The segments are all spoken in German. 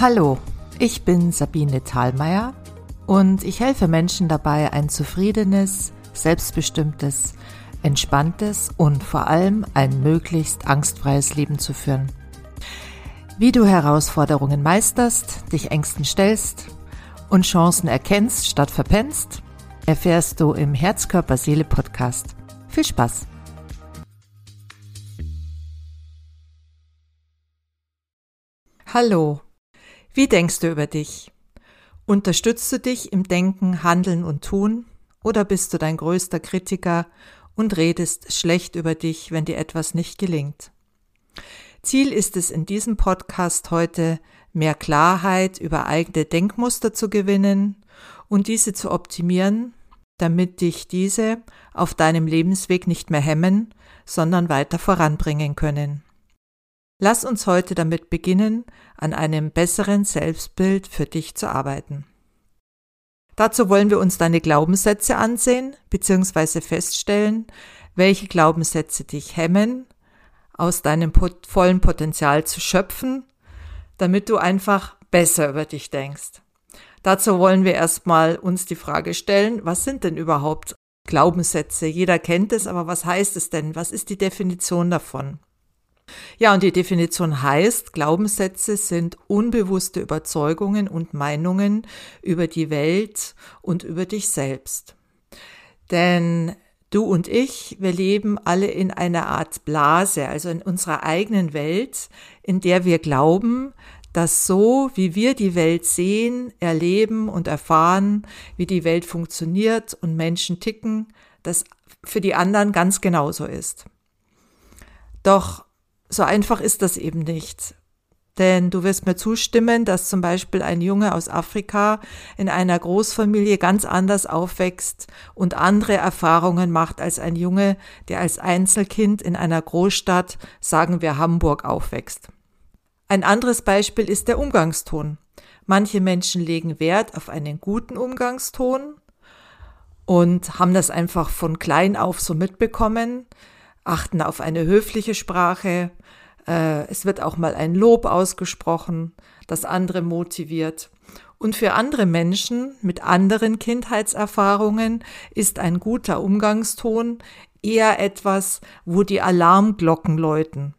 Hallo, ich bin Sabine Thalmeier und ich helfe Menschen dabei, ein zufriedenes, selbstbestimmtes, entspanntes und vor allem ein möglichst angstfreies Leben zu führen. Wie du Herausforderungen meisterst, dich Ängsten stellst und Chancen erkennst statt verpennst, erfährst du im Herzkörper-Seele-Podcast. Viel Spaß! Hallo, wie denkst du über dich? Unterstützt du dich im Denken, Handeln und Tun oder bist du dein größter Kritiker und redest schlecht über dich, wenn dir etwas nicht gelingt? Ziel ist es in diesem Podcast heute, mehr Klarheit über eigene Denkmuster zu gewinnen und diese zu optimieren, damit dich diese auf deinem Lebensweg nicht mehr hemmen, sondern weiter voranbringen können. Lass uns heute damit beginnen, an einem besseren Selbstbild für dich zu arbeiten. Dazu wollen wir uns deine Glaubenssätze ansehen bzw. feststellen, welche Glaubenssätze dich hemmen, aus deinem vollen Potenzial zu schöpfen, damit du einfach besser über dich denkst. Dazu wollen wir erstmal uns die Frage stellen, was sind denn überhaupt Glaubenssätze? Jeder kennt es, aber was heißt es denn? Was ist die Definition davon? Ja, und die Definition heißt, Glaubenssätze sind unbewusste Überzeugungen und Meinungen über die Welt und über dich selbst. Denn du und ich, wir leben alle in einer Art Blase, also in unserer eigenen Welt, in der wir glauben, dass so, wie wir die Welt sehen, erleben und erfahren, wie die Welt funktioniert und Menschen ticken, das für die anderen ganz genauso ist. Doch so einfach ist das eben nicht. Denn du wirst mir zustimmen, dass zum Beispiel ein Junge aus Afrika in einer Großfamilie ganz anders aufwächst und andere Erfahrungen macht als ein Junge, der als Einzelkind in einer Großstadt, sagen wir Hamburg, aufwächst. Ein anderes Beispiel ist der Umgangston. Manche Menschen legen Wert auf einen guten Umgangston und haben das einfach von klein auf so mitbekommen, achten auf eine höfliche Sprache, äh, es wird auch mal ein Lob ausgesprochen, das andere motiviert. Und für andere Menschen mit anderen Kindheitserfahrungen ist ein guter Umgangston eher etwas, wo die Alarmglocken läuten,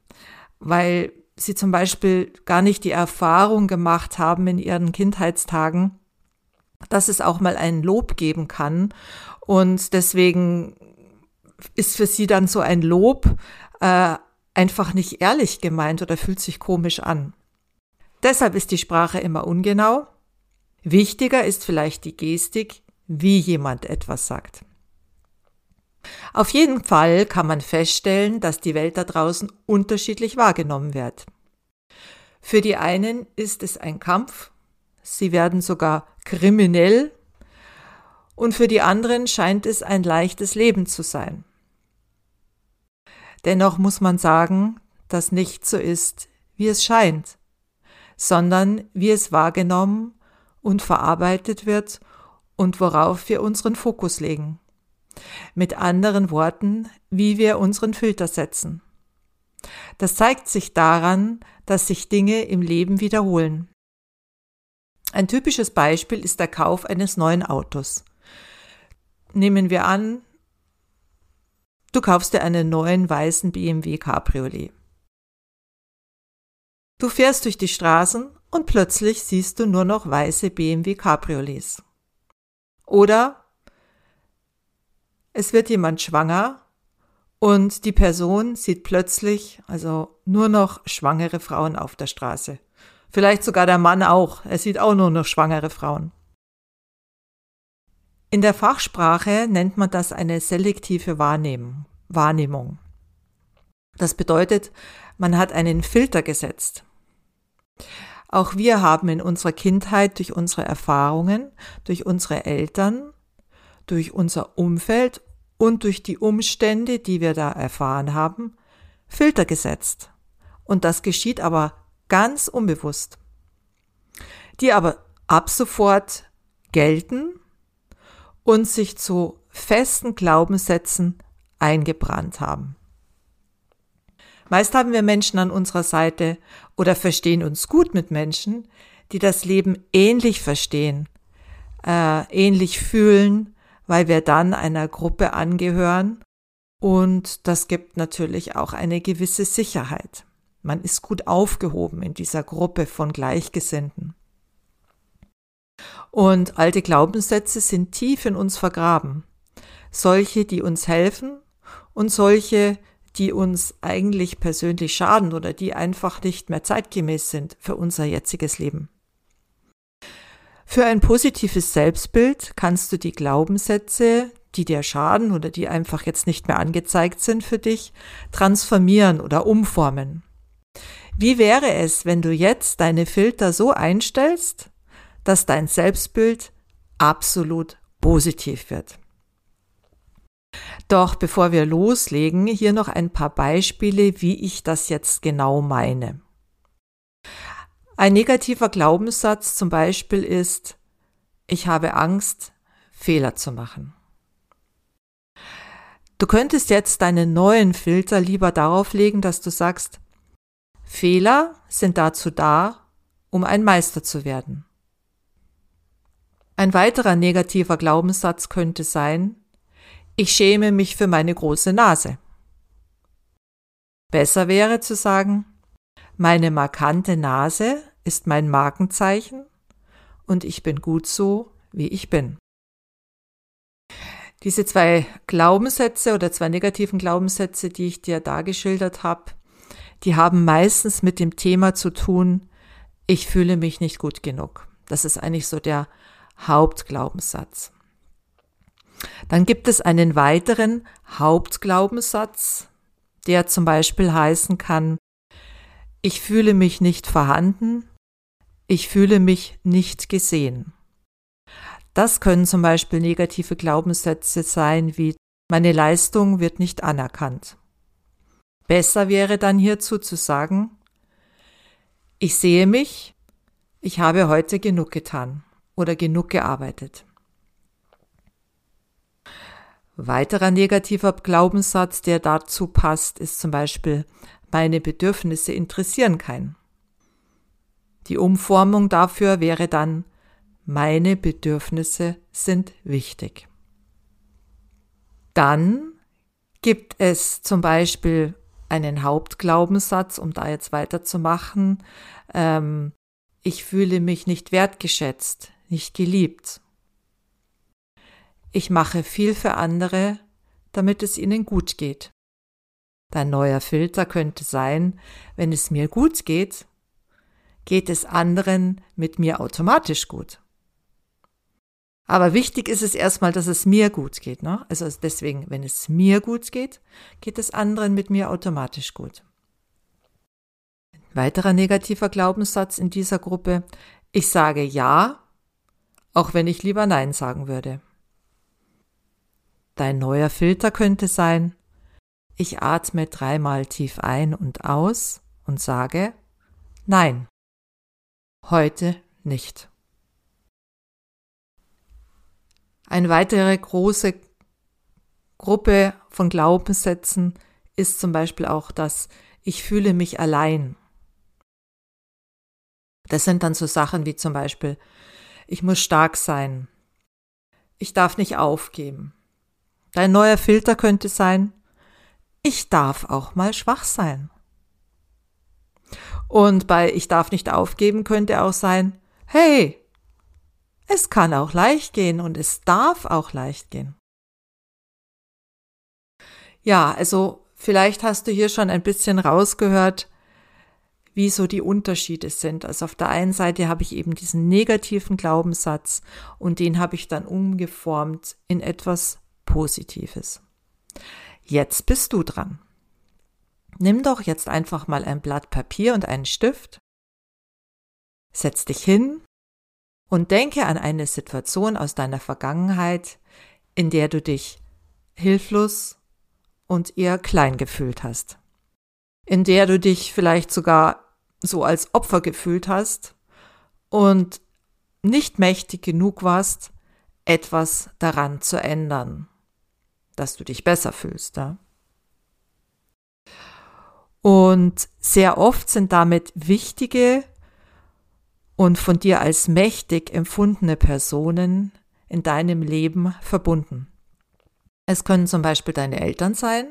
weil sie zum Beispiel gar nicht die Erfahrung gemacht haben in ihren Kindheitstagen, dass es auch mal ein Lob geben kann. Und deswegen ist für sie dann so ein Lob äh, einfach nicht ehrlich gemeint oder fühlt sich komisch an. Deshalb ist die Sprache immer ungenau. Wichtiger ist vielleicht die Gestik, wie jemand etwas sagt. Auf jeden Fall kann man feststellen, dass die Welt da draußen unterschiedlich wahrgenommen wird. Für die einen ist es ein Kampf, sie werden sogar kriminell und für die anderen scheint es ein leichtes Leben zu sein. Dennoch muss man sagen, dass nicht so ist, wie es scheint, sondern wie es wahrgenommen und verarbeitet wird und worauf wir unseren Fokus legen. Mit anderen Worten, wie wir unseren Filter setzen. Das zeigt sich daran, dass sich Dinge im Leben wiederholen. Ein typisches Beispiel ist der Kauf eines neuen Autos. Nehmen wir an, Du kaufst dir einen neuen weißen BMW Cabriolet. Du fährst durch die Straßen und plötzlich siehst du nur noch weiße BMW Cabriolets. Oder es wird jemand schwanger und die Person sieht plötzlich also nur noch schwangere Frauen auf der Straße. Vielleicht sogar der Mann auch. Er sieht auch nur noch schwangere Frauen. In der Fachsprache nennt man das eine selektive Wahrnehmung. Das bedeutet, man hat einen Filter gesetzt. Auch wir haben in unserer Kindheit durch unsere Erfahrungen, durch unsere Eltern, durch unser Umfeld und durch die Umstände, die wir da erfahren haben, Filter gesetzt. Und das geschieht aber ganz unbewusst. Die aber ab sofort gelten und sich zu festen Glaubenssätzen eingebrannt haben. Meist haben wir Menschen an unserer Seite oder verstehen uns gut mit Menschen, die das Leben ähnlich verstehen, äh, ähnlich fühlen, weil wir dann einer Gruppe angehören und das gibt natürlich auch eine gewisse Sicherheit. Man ist gut aufgehoben in dieser Gruppe von Gleichgesinnten. Und alte Glaubenssätze sind tief in uns vergraben. Solche, die uns helfen und solche, die uns eigentlich persönlich schaden oder die einfach nicht mehr zeitgemäß sind für unser jetziges Leben. Für ein positives Selbstbild kannst du die Glaubenssätze, die dir schaden oder die einfach jetzt nicht mehr angezeigt sind für dich, transformieren oder umformen. Wie wäre es, wenn du jetzt deine Filter so einstellst, dass dein Selbstbild absolut positiv wird? Doch bevor wir loslegen, hier noch ein paar Beispiele, wie ich das jetzt genau meine. Ein negativer Glaubenssatz zum Beispiel ist, ich habe Angst, Fehler zu machen. Du könntest jetzt deinen neuen Filter lieber darauf legen, dass du sagst, Fehler sind dazu da, um ein Meister zu werden. Ein weiterer negativer Glaubenssatz könnte sein, ich schäme mich für meine große Nase. Besser wäre zu sagen, meine markante Nase ist mein Markenzeichen und ich bin gut so, wie ich bin. Diese zwei Glaubenssätze oder zwei negativen Glaubenssätze, die ich dir dargeschildert habe, die haben meistens mit dem Thema zu tun, ich fühle mich nicht gut genug. Das ist eigentlich so der Hauptglaubenssatz. Dann gibt es einen weiteren Hauptglaubenssatz, der zum Beispiel heißen kann, ich fühle mich nicht vorhanden, ich fühle mich nicht gesehen. Das können zum Beispiel negative Glaubenssätze sein wie meine Leistung wird nicht anerkannt. Besser wäre dann hierzu zu sagen, ich sehe mich, ich habe heute genug getan oder genug gearbeitet. Weiterer negativer Glaubenssatz, der dazu passt, ist zum Beispiel, meine Bedürfnisse interessieren keinen. Die Umformung dafür wäre dann, meine Bedürfnisse sind wichtig. Dann gibt es zum Beispiel einen Hauptglaubenssatz, um da jetzt weiterzumachen. Ähm, ich fühle mich nicht wertgeschätzt, nicht geliebt. Ich mache viel für andere, damit es ihnen gut geht. Dein neuer Filter könnte sein, wenn es mir gut geht, geht es anderen mit mir automatisch gut. Aber wichtig ist es erstmal, dass es mir gut geht. Ne? Also deswegen, wenn es mir gut geht, geht es anderen mit mir automatisch gut. Ein weiterer negativer Glaubenssatz in dieser Gruppe, ich sage ja, auch wenn ich lieber Nein sagen würde. Dein neuer Filter könnte sein, ich atme dreimal tief ein und aus und sage Nein, heute nicht. Eine weitere große Gruppe von Glaubenssätzen ist zum Beispiel auch das Ich fühle mich allein. Das sind dann so Sachen wie zum Beispiel Ich muss stark sein. Ich darf nicht aufgeben. Dein neuer Filter könnte sein, ich darf auch mal schwach sein. Und bei ich darf nicht aufgeben könnte auch sein, hey, es kann auch leicht gehen und es darf auch leicht gehen. Ja, also vielleicht hast du hier schon ein bisschen rausgehört, wie so die Unterschiede sind. Also auf der einen Seite habe ich eben diesen negativen Glaubenssatz und den habe ich dann umgeformt in etwas Positives. Jetzt bist du dran. Nimm doch jetzt einfach mal ein Blatt Papier und einen Stift. Setz dich hin und denke an eine Situation aus deiner Vergangenheit, in der du dich hilflos und eher klein gefühlt hast. In der du dich vielleicht sogar so als Opfer gefühlt hast und nicht mächtig genug warst, etwas daran zu ändern dass du dich besser fühlst. Ja? Und sehr oft sind damit wichtige und von dir als mächtig empfundene Personen in deinem Leben verbunden. Es können zum Beispiel deine Eltern sein,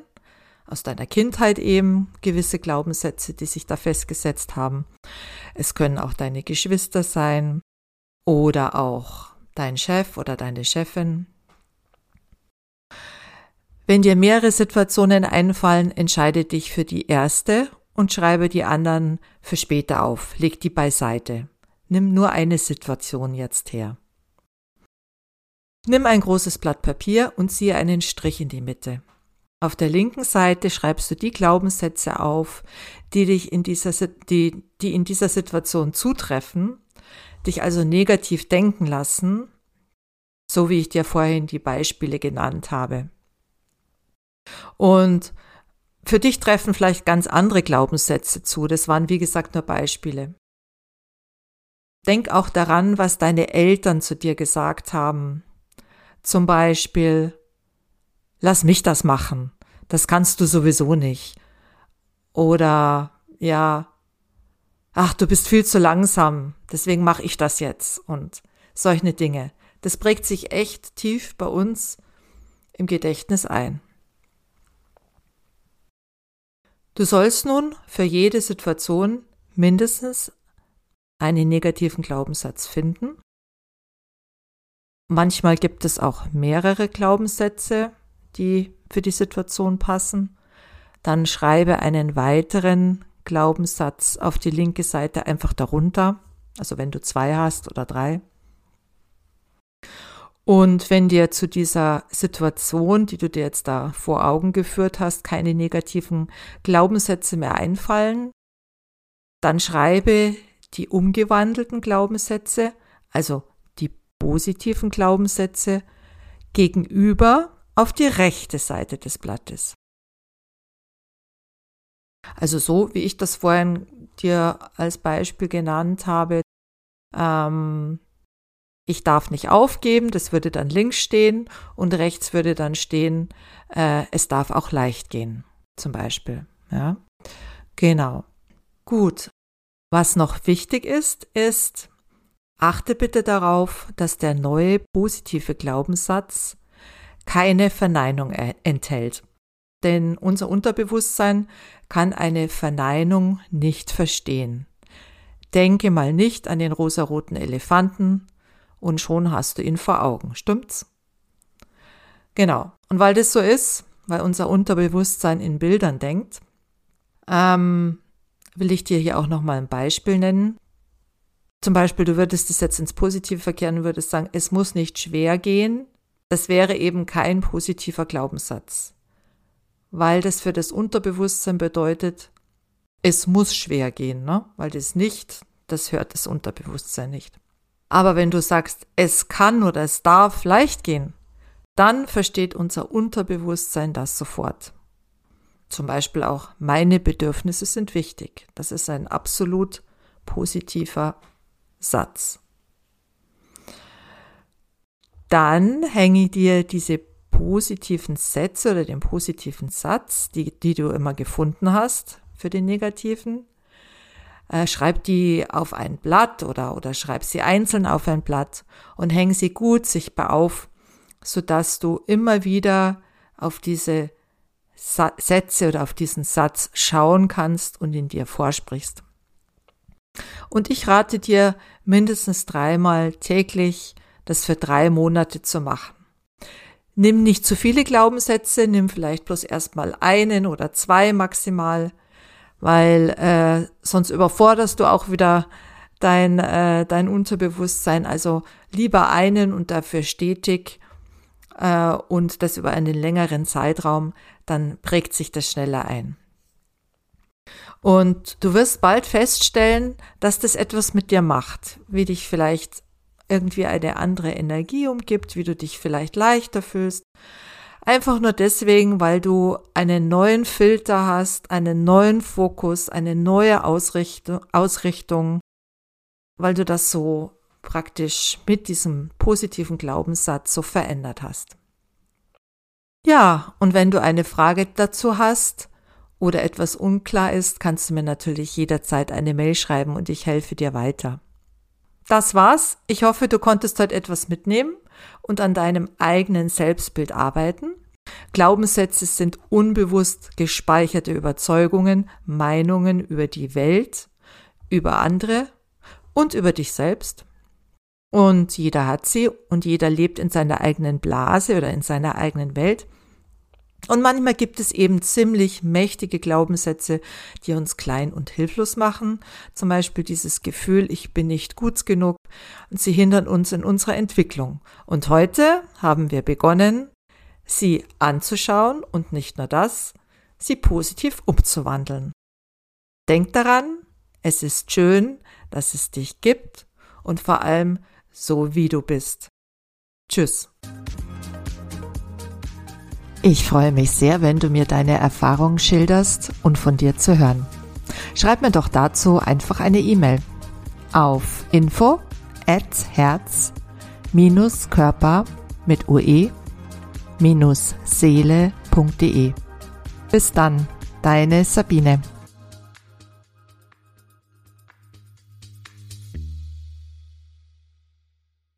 aus deiner Kindheit eben gewisse Glaubenssätze, die sich da festgesetzt haben. Es können auch deine Geschwister sein oder auch dein Chef oder deine Chefin. Wenn dir mehrere Situationen einfallen, entscheide dich für die erste und schreibe die anderen für später auf. Leg die beiseite. Nimm nur eine Situation jetzt her. Nimm ein großes Blatt Papier und ziehe einen Strich in die Mitte. Auf der linken Seite schreibst du die Glaubenssätze auf, die dich in dieser, die, die in dieser Situation zutreffen, dich also negativ denken lassen, so wie ich dir vorhin die Beispiele genannt habe. Und für dich treffen vielleicht ganz andere Glaubenssätze zu. Das waren, wie gesagt, nur Beispiele. Denk auch daran, was deine Eltern zu dir gesagt haben. Zum Beispiel, lass mich das machen. Das kannst du sowieso nicht. Oder, ja, ach, du bist viel zu langsam. Deswegen mache ich das jetzt. Und solche Dinge. Das prägt sich echt tief bei uns im Gedächtnis ein. Du sollst nun für jede Situation mindestens einen negativen Glaubenssatz finden. Manchmal gibt es auch mehrere Glaubenssätze, die für die Situation passen. Dann schreibe einen weiteren Glaubenssatz auf die linke Seite einfach darunter. Also wenn du zwei hast oder drei. Und wenn dir zu dieser Situation, die du dir jetzt da vor Augen geführt hast, keine negativen Glaubenssätze mehr einfallen, dann schreibe die umgewandelten Glaubenssätze, also die positiven Glaubenssätze, gegenüber auf die rechte Seite des Blattes. Also so, wie ich das vorhin dir als Beispiel genannt habe, ähm, ich darf nicht aufgeben, das würde dann links stehen und rechts würde dann stehen, äh, es darf auch leicht gehen, zum Beispiel. Ja, genau. Gut, was noch wichtig ist, ist, achte bitte darauf, dass der neue positive Glaubenssatz keine Verneinung enthält. Denn unser Unterbewusstsein kann eine Verneinung nicht verstehen. Denke mal nicht an den rosaroten Elefanten und schon hast du ihn vor Augen, stimmt's? Genau. Und weil das so ist, weil unser Unterbewusstsein in Bildern denkt, ähm, will ich dir hier auch nochmal ein Beispiel nennen. Zum Beispiel, du würdest es jetzt ins Positive verkehren und würdest sagen, es muss nicht schwer gehen. Das wäre eben kein positiver Glaubenssatz, weil das für das Unterbewusstsein bedeutet, es muss schwer gehen, ne? weil das nicht, das hört das Unterbewusstsein nicht. Aber wenn du sagst, es kann oder es darf leicht gehen, dann versteht unser Unterbewusstsein das sofort. Zum Beispiel auch meine Bedürfnisse sind wichtig. Das ist ein absolut positiver Satz. Dann hänge dir diese positiven Sätze oder den positiven Satz, die, die du immer gefunden hast für den negativen, äh, schreib die auf ein Blatt oder, oder schreib sie einzeln auf ein Blatt und häng sie gut sichtbar auf, sodass du immer wieder auf diese Sätze oder auf diesen Satz schauen kannst und ihn dir vorsprichst. Und ich rate dir, mindestens dreimal täglich das für drei Monate zu machen. Nimm nicht zu viele Glaubenssätze, nimm vielleicht bloß erstmal einen oder zwei maximal, weil äh, sonst überforderst du auch wieder dein, äh, dein Unterbewusstsein. Also lieber einen und dafür stetig äh, und das über einen längeren Zeitraum, dann prägt sich das schneller ein. Und du wirst bald feststellen, dass das etwas mit dir macht, wie dich vielleicht irgendwie eine andere Energie umgibt, wie du dich vielleicht leichter fühlst. Einfach nur deswegen, weil du einen neuen Filter hast, einen neuen Fokus, eine neue Ausrichtung, Ausrichtung weil du das so praktisch mit diesem positiven Glaubenssatz so verändert hast. Ja, und wenn du eine Frage dazu hast oder etwas unklar ist, kannst du mir natürlich jederzeit eine Mail schreiben und ich helfe dir weiter. Das war's. Ich hoffe, du konntest heute etwas mitnehmen und an deinem eigenen Selbstbild arbeiten. Glaubenssätze sind unbewusst gespeicherte Überzeugungen, Meinungen über die Welt, über andere und über dich selbst. Und jeder hat sie und jeder lebt in seiner eigenen Blase oder in seiner eigenen Welt. Und manchmal gibt es eben ziemlich mächtige Glaubenssätze, die uns klein und hilflos machen. Zum Beispiel dieses Gefühl, ich bin nicht gut genug. Und sie hindern uns in unserer Entwicklung. Und heute haben wir begonnen, sie anzuschauen und nicht nur das, sie positiv umzuwandeln. Denk daran, es ist schön, dass es dich gibt und vor allem so wie du bist. Tschüss. Ich freue mich sehr, wenn du mir deine Erfahrungen schilderst und von dir zu hören. Schreib mir doch dazu einfach eine E-Mail auf info at herz Körper mit ue seele.de. Bis dann, deine Sabine.